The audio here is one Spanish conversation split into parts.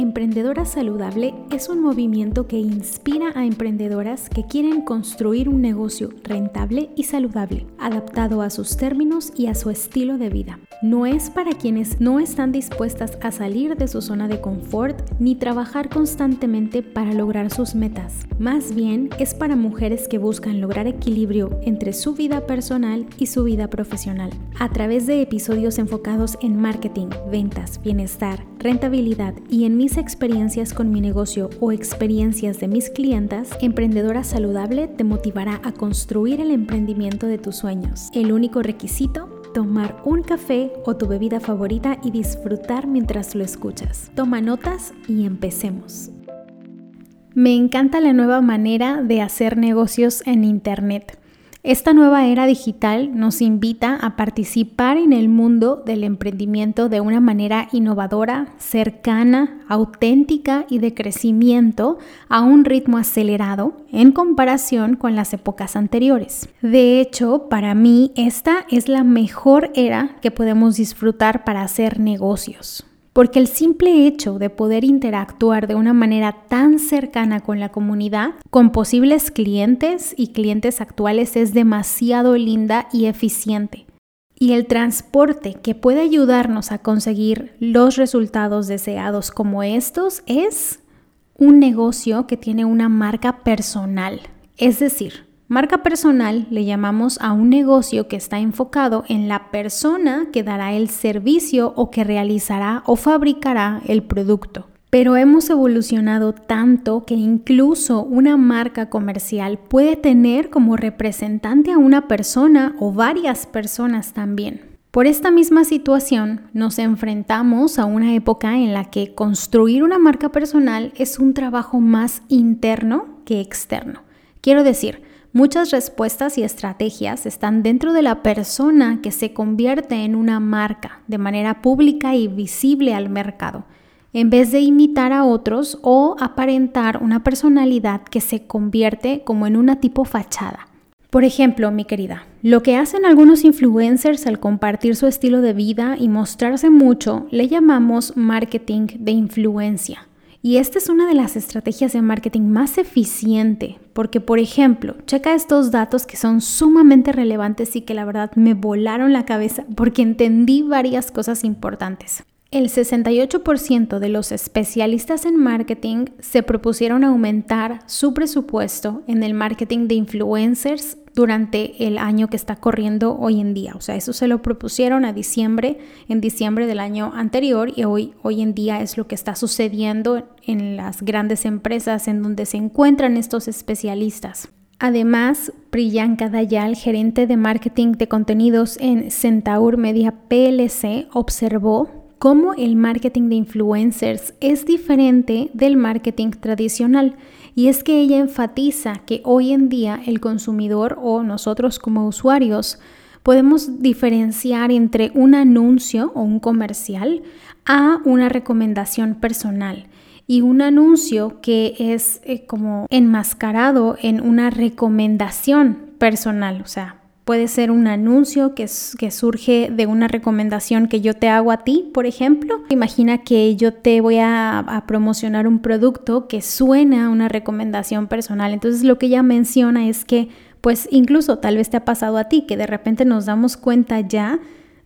Emprendedora Saludable es un movimiento que inspira a emprendedoras que quieren construir un negocio rentable y saludable, adaptado a sus términos y a su estilo de vida. No es para quienes no están dispuestas a salir de su zona de confort ni trabajar constantemente para lograr sus metas. Más bien es para mujeres que buscan lograr equilibrio entre su vida personal y su vida profesional. A través de episodios enfocados en marketing, ventas, bienestar, rentabilidad y en mis experiencias con mi negocio o experiencias de mis clientas, Emprendedora Saludable te motivará a construir el emprendimiento de tus sueños. El único requisito tomar un café o tu bebida favorita y disfrutar mientras lo escuchas. Toma notas y empecemos. Me encanta la nueva manera de hacer negocios en Internet. Esta nueva era digital nos invita a participar en el mundo del emprendimiento de una manera innovadora, cercana, auténtica y de crecimiento a un ritmo acelerado en comparación con las épocas anteriores. De hecho, para mí esta es la mejor era que podemos disfrutar para hacer negocios porque el simple hecho de poder interactuar de una manera tan cercana con la comunidad, con posibles clientes y clientes actuales, es demasiado linda y eficiente. Y el transporte que puede ayudarnos a conseguir los resultados deseados como estos es un negocio que tiene una marca personal. Es decir, Marca personal le llamamos a un negocio que está enfocado en la persona que dará el servicio o que realizará o fabricará el producto. Pero hemos evolucionado tanto que incluso una marca comercial puede tener como representante a una persona o varias personas también. Por esta misma situación nos enfrentamos a una época en la que construir una marca personal es un trabajo más interno que externo. Quiero decir, Muchas respuestas y estrategias están dentro de la persona que se convierte en una marca de manera pública y visible al mercado, en vez de imitar a otros o aparentar una personalidad que se convierte como en una tipo fachada. Por ejemplo, mi querida, lo que hacen algunos influencers al compartir su estilo de vida y mostrarse mucho le llamamos marketing de influencia. Y esta es una de las estrategias de marketing más eficiente, porque por ejemplo, checa estos datos que son sumamente relevantes y que la verdad me volaron la cabeza porque entendí varias cosas importantes. El 68% de los especialistas en marketing se propusieron aumentar su presupuesto en el marketing de influencers durante el año que está corriendo hoy en día. O sea, eso se lo propusieron a diciembre, en diciembre del año anterior y hoy, hoy en día es lo que está sucediendo en las grandes empresas en donde se encuentran estos especialistas. Además, Priyanka Dayal, gerente de marketing de contenidos en Centaur Media PLC, observó cómo el marketing de influencers es diferente del marketing tradicional. Y es que ella enfatiza que hoy en día el consumidor o nosotros como usuarios podemos diferenciar entre un anuncio o un comercial a una recomendación personal. Y un anuncio que es eh, como enmascarado en una recomendación personal, o sea, Puede ser un anuncio que, surge de una recomendación que yo te hago a ti, por ejemplo. Imagina que yo te voy a, a, promocionar un producto que suena a una recomendación personal. Entonces lo que ella menciona es que, pues incluso tal vez te ha pasado a ti, que de repente nos damos cuenta ya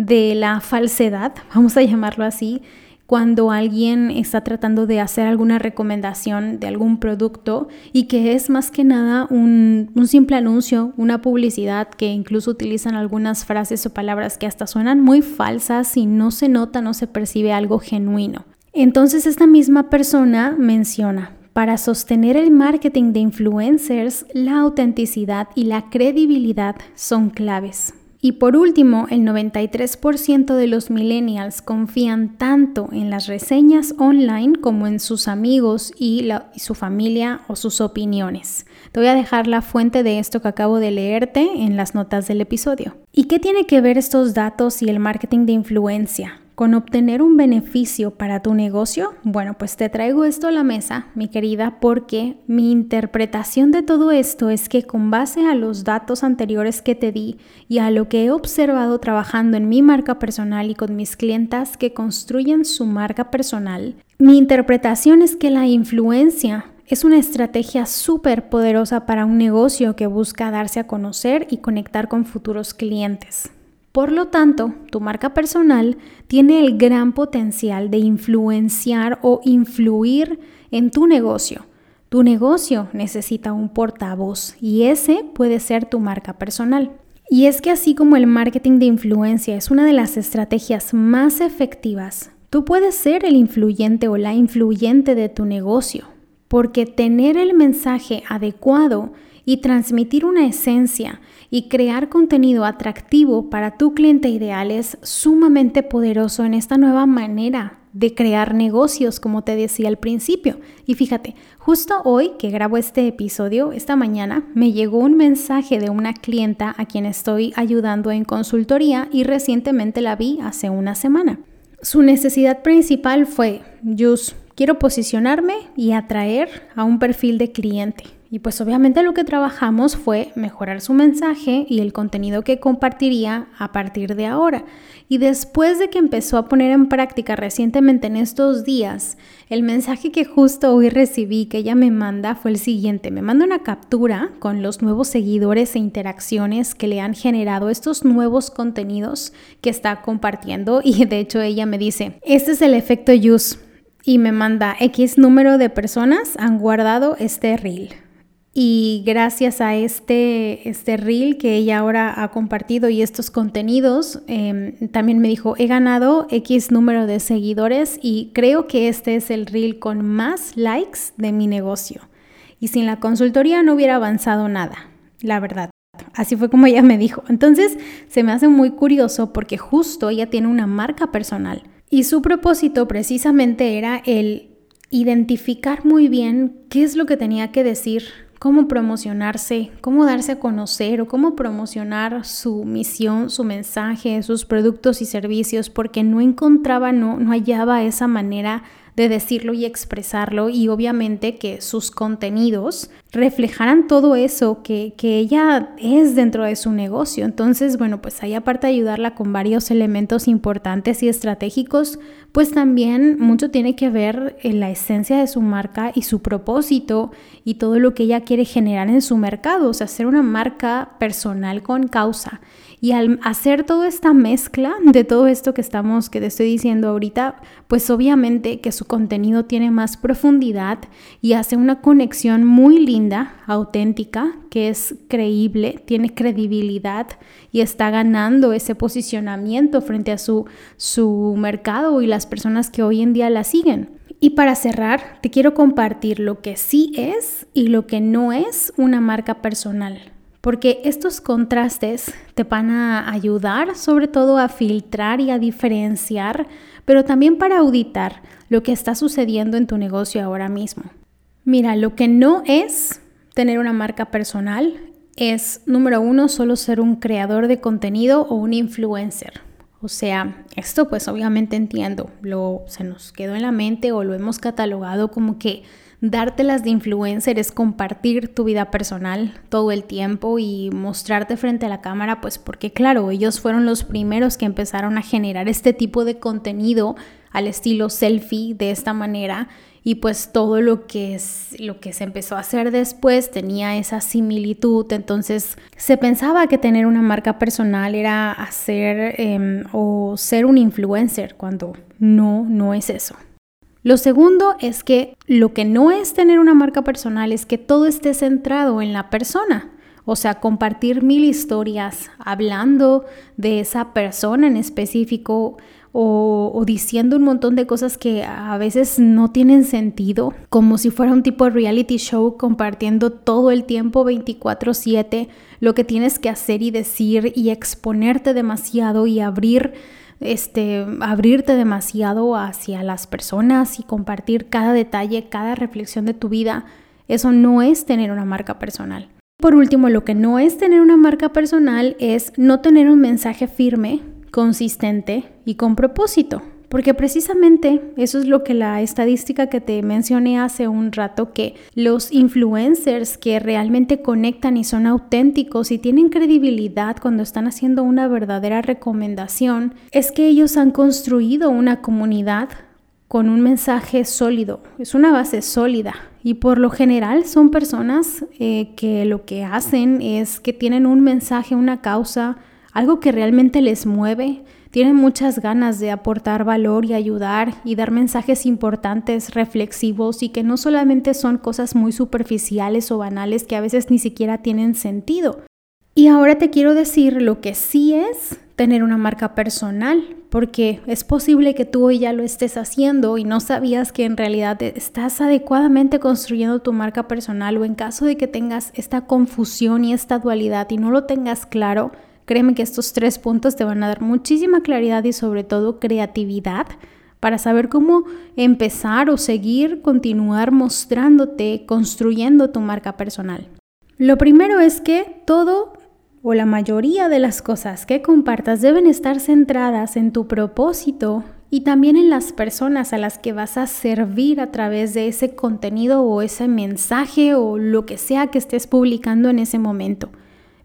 de la falsedad, vamos a llamarlo así, cuando alguien está tratando de hacer alguna recomendación de algún producto y que es más que nada un, simple anuncio, una publicidad que incluso utilizan algunas frases o palabras que hasta suenan muy falsas y no se nota, no se percibe algo genuino. Entonces esta misma persona menciona, para sostener el marketing de influencers, la autenticidad y la credibilidad son claves. Y por último, el 93% de los millennials confían tanto en las reseñas online como en sus amigos y, su familia o sus opiniones. Te voy a dejar la fuente de esto que acabo de leerte en las notas del episodio. ¿Y qué tiene que ver estos datos y el marketing de influencia? Con obtener un beneficio para tu negocio? Bueno, pues te traigo esto a la mesa, mi querida, porque mi interpretación de todo esto es que con base a los datos anteriores que te di y a lo que he observado trabajando en mi marca personal y con mis clientas que construyen su marca personal, mi interpretación es que la influencia es una estrategia súper poderosa para un negocio que busca darse a conocer y conectar con futuros clientes. Por lo tanto, tu marca personal tiene el gran potencial de influenciar o influir en tu negocio. Tu negocio necesita un portavoz y ese puede ser tu marca personal. Y es que así como el marketing de influencia es una de las estrategias más efectivas, tú puedes ser el influyente o la influyente de tu negocio, porque tener el mensaje adecuado y transmitir una esencia y crear contenido atractivo para tu cliente ideal es sumamente poderoso en esta nueva manera de crear negocios, como te decía al principio. Y fíjate, justo hoy que grabo este episodio, esta mañana, me llegó un mensaje de una clienta a quien estoy ayudando en consultoría y recientemente la vi hace una semana. Su necesidad principal fue, Jus, quiero posicionarme y atraer a un perfil de cliente. Y pues obviamente lo que trabajamos fue mejorar su mensaje y el contenido que compartiría a partir de ahora. Y después de que empezó a poner en práctica recientemente en estos días, el mensaje que justo hoy recibí que ella me manda fue el siguiente. Me manda una captura con los nuevos seguidores e interacciones que le han generado estos nuevos contenidos que está compartiendo. Y de hecho ella me dice, este es el efecto use. Y me manda X número de personas han guardado este reel. Y gracias a este, este reel que ella ahora ha compartido y estos contenidos, em, también me dijo, he ganado X número de seguidores y creo que este es el reel con más likes de mi negocio. Y sin la consultoría no hubiera avanzado nada, la verdad. Así fue como ella me dijo. Entonces se me hace muy curioso porque justo ella tiene una marca personal y su propósito precisamente era el identificar muy bien qué es lo que tenía que decir cómo promocionarse, cómo darse a conocer o cómo promocionar su misión, su mensaje, sus productos y servicios, porque no encontraba, no, no hallaba esa manera de decirlo y expresarlo y obviamente que sus contenidos reflejaran todo eso que, que, ella es dentro de su negocio. Entonces, bueno, pues ahí aparte de ayudarla con varios elementos importantes y estratégicos, pues también mucho tiene que ver en la esencia de su marca y su propósito y todo lo que ella quiere generar en su mercado, o sea, ser una marca personal con causa. Y al hacer toda esta mezcla de todo esto que estamos, que te estoy diciendo ahorita, pues obviamente que su contenido tiene más profundidad y hace una conexión muy linda, auténtica, que es creíble, tiene credibilidad y está ganando ese posicionamiento frente a su, su mercado y las personas que hoy en día la siguen. Y para cerrar, te quiero compartir lo que sí es y lo que no es una marca personal porque estos contrastes te van a ayudar sobre todo a filtrar y a diferenciar, pero también para auditar lo que está sucediendo en tu negocio ahora mismo. Mira, lo que no es tener una marca personal es, número uno, solo ser un creador de contenido o un influencer. O sea, esto pues obviamente entiendo, lo se nos quedó en la mente o lo hemos catalogado como que dártelas de influencer es compartir tu vida personal todo el tiempo y mostrarte frente a la cámara, pues porque claro, ellos fueron los primeros que empezaron a generar este tipo de contenido al estilo selfie de esta manera y pues todo lo que es lo que se empezó a hacer después tenía esa similitud entonces se pensaba que tener una marca personal era hacer em, o ser un influencer cuando no no es eso lo segundo es que lo que no es tener una marca personal es que todo esté centrado en la persona. O sea, compartir mil historias hablando de esa persona en específico o, diciendo un montón de cosas que a veces no tienen sentido, como si fuera un tipo de reality show compartiendo todo el tiempo 24/7 lo que tienes que hacer y decir y exponerte demasiado y abrir este, abrirte demasiado hacia las personas y compartir cada detalle, cada reflexión de tu vida, eso no es tener una marca personal. Por último, lo que no es tener una marca personal es no tener un mensaje firme, consistente y con propósito. Porque precisamente eso es lo que la estadística que te mencioné hace un rato, que los influencers que realmente conectan y son auténticos y tienen credibilidad cuando están haciendo una verdadera recomendación, es que ellos han construido una comunidad con un mensaje sólido, es una base sólida y por lo general son personas eh, que lo que hacen es que tienen un mensaje, una causa, algo que realmente les mueve, tienen muchas ganas de aportar valor y ayudar y dar mensajes importantes, reflexivos y que no solamente son cosas muy superficiales o banales que a veces ni siquiera tienen sentido. Y ahora te quiero decir lo que sí es tener una marca personal, porque es posible que tú ya lo estés haciendo y no sabías que en realidad estás adecuadamente construyendo tu marca personal o en caso de que tengas esta confusión y esta dualidad y no lo tengas claro, Créeme que estos tres puntos te van a dar muchísima claridad y sobre todo creatividad para saber cómo empezar o seguir, continuar mostrándote, construyendo tu marca personal. Lo primero es que todo o la mayoría de las cosas que compartas deben estar centradas en tu propósito y también en las personas a las que vas a servir a través de ese contenido o ese mensaje o lo que sea que estés publicando en ese momento.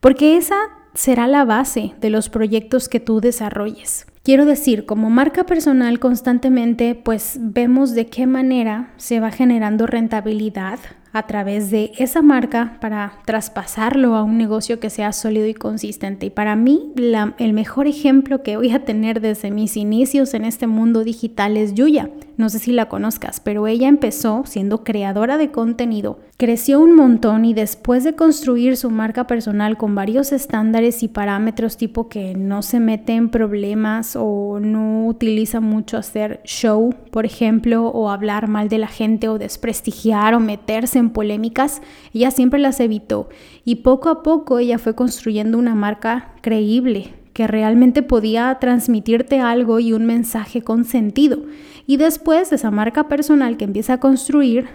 Porque esa será la base de los proyectos que tú desarrolles. Quiero decir, como marca personal constantemente, pues vemos de qué manera se va generando rentabilidad a través de esa marca para traspasarlo a un negocio que sea sólido y consistente. Y para mí, el mejor ejemplo que voy a tener desde mis inicios en este mundo digital es Yuya. No sé si la conozcas, pero ella empezó siendo creadora de contenido, creció un montón y después de construir su marca personal con varios estándares y parámetros tipo que no se mete en problemas o no utiliza mucho hacer show, por ejemplo, o hablar mal de la gente o desprestigiar o meterse polémicas, ella siempre las evitó y poco a poco ella fue construyendo una marca creíble que realmente podía transmitirte algo y un mensaje con sentido. Y después esa marca personal que empieza a construir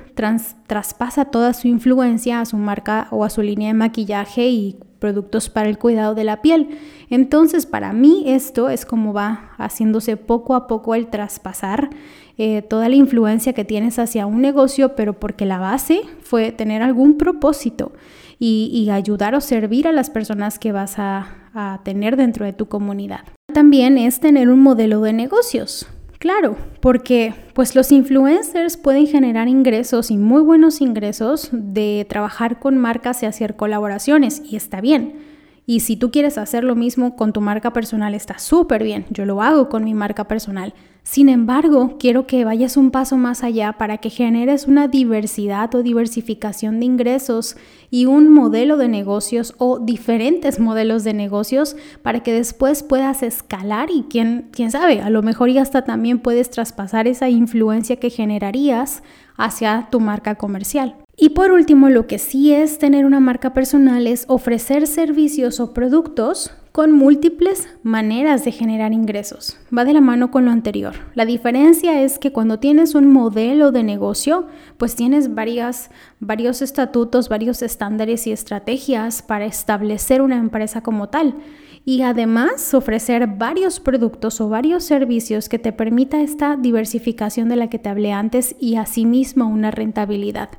traspasa toda su influencia a su marca o a su línea de maquillaje y productos para el cuidado de la piel. Entonces, para mí esto es como va haciéndose poco a poco el traspasar eh, toda la influencia que tienes hacia un negocio, pero porque la base fue tener algún propósito y, ayudar o servir a las personas que vas a, a tener dentro de tu comunidad. También es tener un modelo de negocios. Claro, porque pues los influencers pueden generar ingresos y muy buenos ingresos de trabajar con marcas y hacer colaboraciones y está bien. Y si tú quieres hacer lo mismo con tu marca personal, está súper bien. Yo lo hago con mi marca personal. Sin embargo, quiero que vayas un paso más allá para que generes una diversidad o diversificación de ingresos y un modelo de negocios o diferentes modelos de negocios para que después puedas escalar y quién, quién sabe, a lo mejor ya hasta también puedes traspasar esa influencia que generarías hacia tu marca comercial. Y por último, lo que sí es tener una marca personal es ofrecer servicios o productos con múltiples maneras de generar ingresos. Va de la mano con lo anterior. La diferencia es que cuando tienes un modelo de negocio, pues tienes varios estatutos, varios estándares y estrategias para establecer una empresa como tal. Y además ofrecer varios productos o varios servicios que te permita esta diversificación de la que te hablé antes y asimismo una rentabilidad.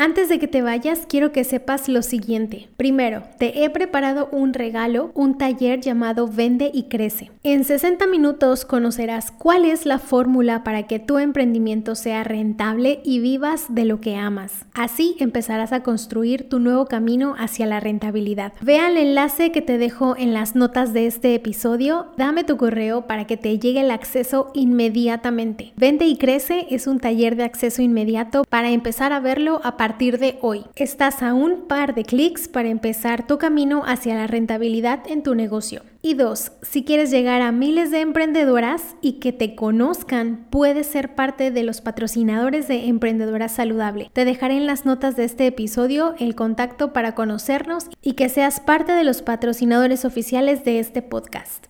Antes de que te vayas, quiero que sepas lo siguiente. Primero, te he preparado un regalo, un taller llamado Vende y Crece. En 60 minutos conocerás cuál es la fórmula para que tu emprendimiento sea rentable y vivas de lo que amas. Así empezarás a construir tu nuevo camino hacia la rentabilidad. Ve al enlace que te dejo en las notas de este episodio, dame tu correo para que te llegue el acceso inmediatamente. Vende y Crece es un taller de acceso inmediato para empezar a verlo a partir de hoy. Estás a un par de clics para empezar tu camino hacia la rentabilidad en tu negocio. Y dos, si quieres llegar a miles de emprendedoras y que te conozcan, puedes ser parte de los patrocinadores de Emprendedora Saludable. Te dejaré en las notas de este episodio el contacto para conocernos y que seas parte de los patrocinadores oficiales de este podcast.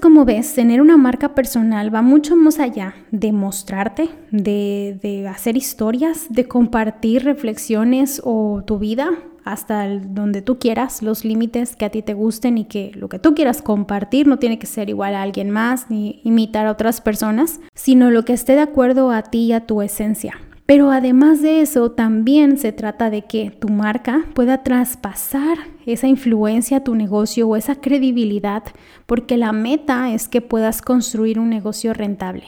Como ves, tener una marca personal va mucho más allá de mostrarte, de, de, hacer historias, de compartir reflexiones o tu vida. hasta donde tú quieras, los límites que a ti te gusten y que lo que tú quieras compartir no tiene que ser igual a alguien más ni imitar a otras personas, sino lo que esté de acuerdo a ti y a tu esencia. Pero además de eso, también se trata de que tu marca pueda traspasar esa influencia a tu negocio o esa credibilidad, porque la meta es que puedas construir un negocio rentable.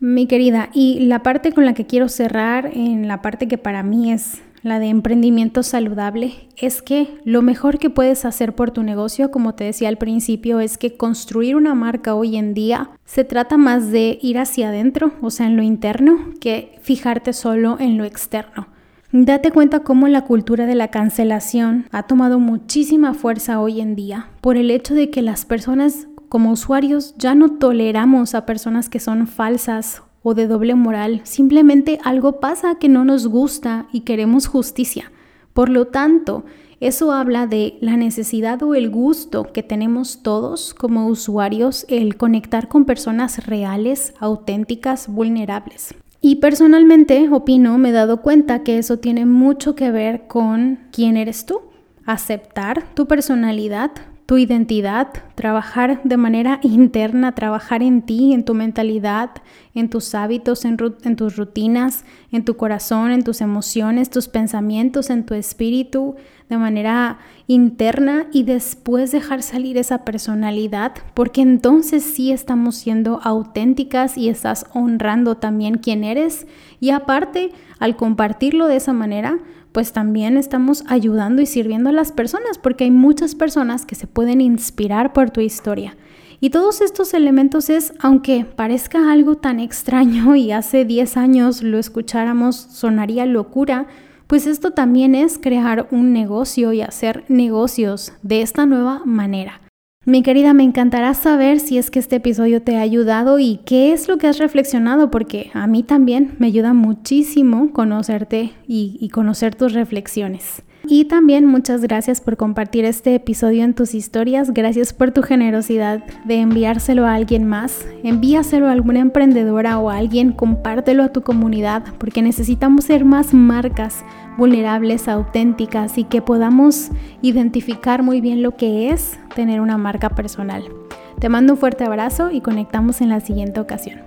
Mi querida, y la parte con la que quiero cerrar, en la parte que para mí es la de emprendimiento saludable, es que lo mejor que puedes hacer por tu negocio, como te decía al principio, es que construir una marca hoy en día se trata más de ir hacia adentro, o sea, en lo interno, que fijarte solo en lo externo. Date cuenta cómo la cultura de la cancelación ha tomado muchísima fuerza hoy en día por el hecho de que las personas como usuarios ya no toleramos a personas que son falsas o de doble moral, simplemente algo pasa que no nos gusta y queremos justicia. Por lo tanto, eso habla de la necesidad o el gusto que tenemos todos como usuarios el conectar con personas reales, auténticas, vulnerables. Y personalmente opino, me he dado cuenta que eso tiene mucho que ver con quién eres tú. Aceptar tu personalidad, tu identidad, trabajar de manera interna, trabajar en ti, en tu mentalidad, en tus hábitos, en, tus rutinas, en tu corazón, en tus emociones, tus pensamientos, en tu espíritu, de manera interna y después dejar salir esa personalidad, porque entonces sí estamos siendo auténticas y estás honrando también quién eres. Y aparte al compartirlo de esa manera, pues también estamos ayudando y sirviendo a las personas, porque hay muchas personas que se pueden inspirar por tu historia. Y todos estos elementos es, aunque parezca algo tan extraño y hace 10 años lo escucháramos, sonaría locura, pues esto también es crear un negocio y hacer negocios de esta nueva manera. Mi querida, me encantará saber si es que este episodio te ha ayudado y qué es lo que has reflexionado, porque a mí también me ayuda muchísimo conocerte y, conocer tus reflexiones. Y también muchas gracias por compartir este episodio en tus historias, gracias por tu generosidad de enviárselo a alguien más, envíaselo a alguna emprendedora o a alguien, compártelo a tu comunidad, porque necesitamos ser más marcas vulnerables, auténticas y que podamos identificar muy bien lo que es tener una marca personal. Te mando un fuerte abrazo y conectamos en la siguiente ocasión.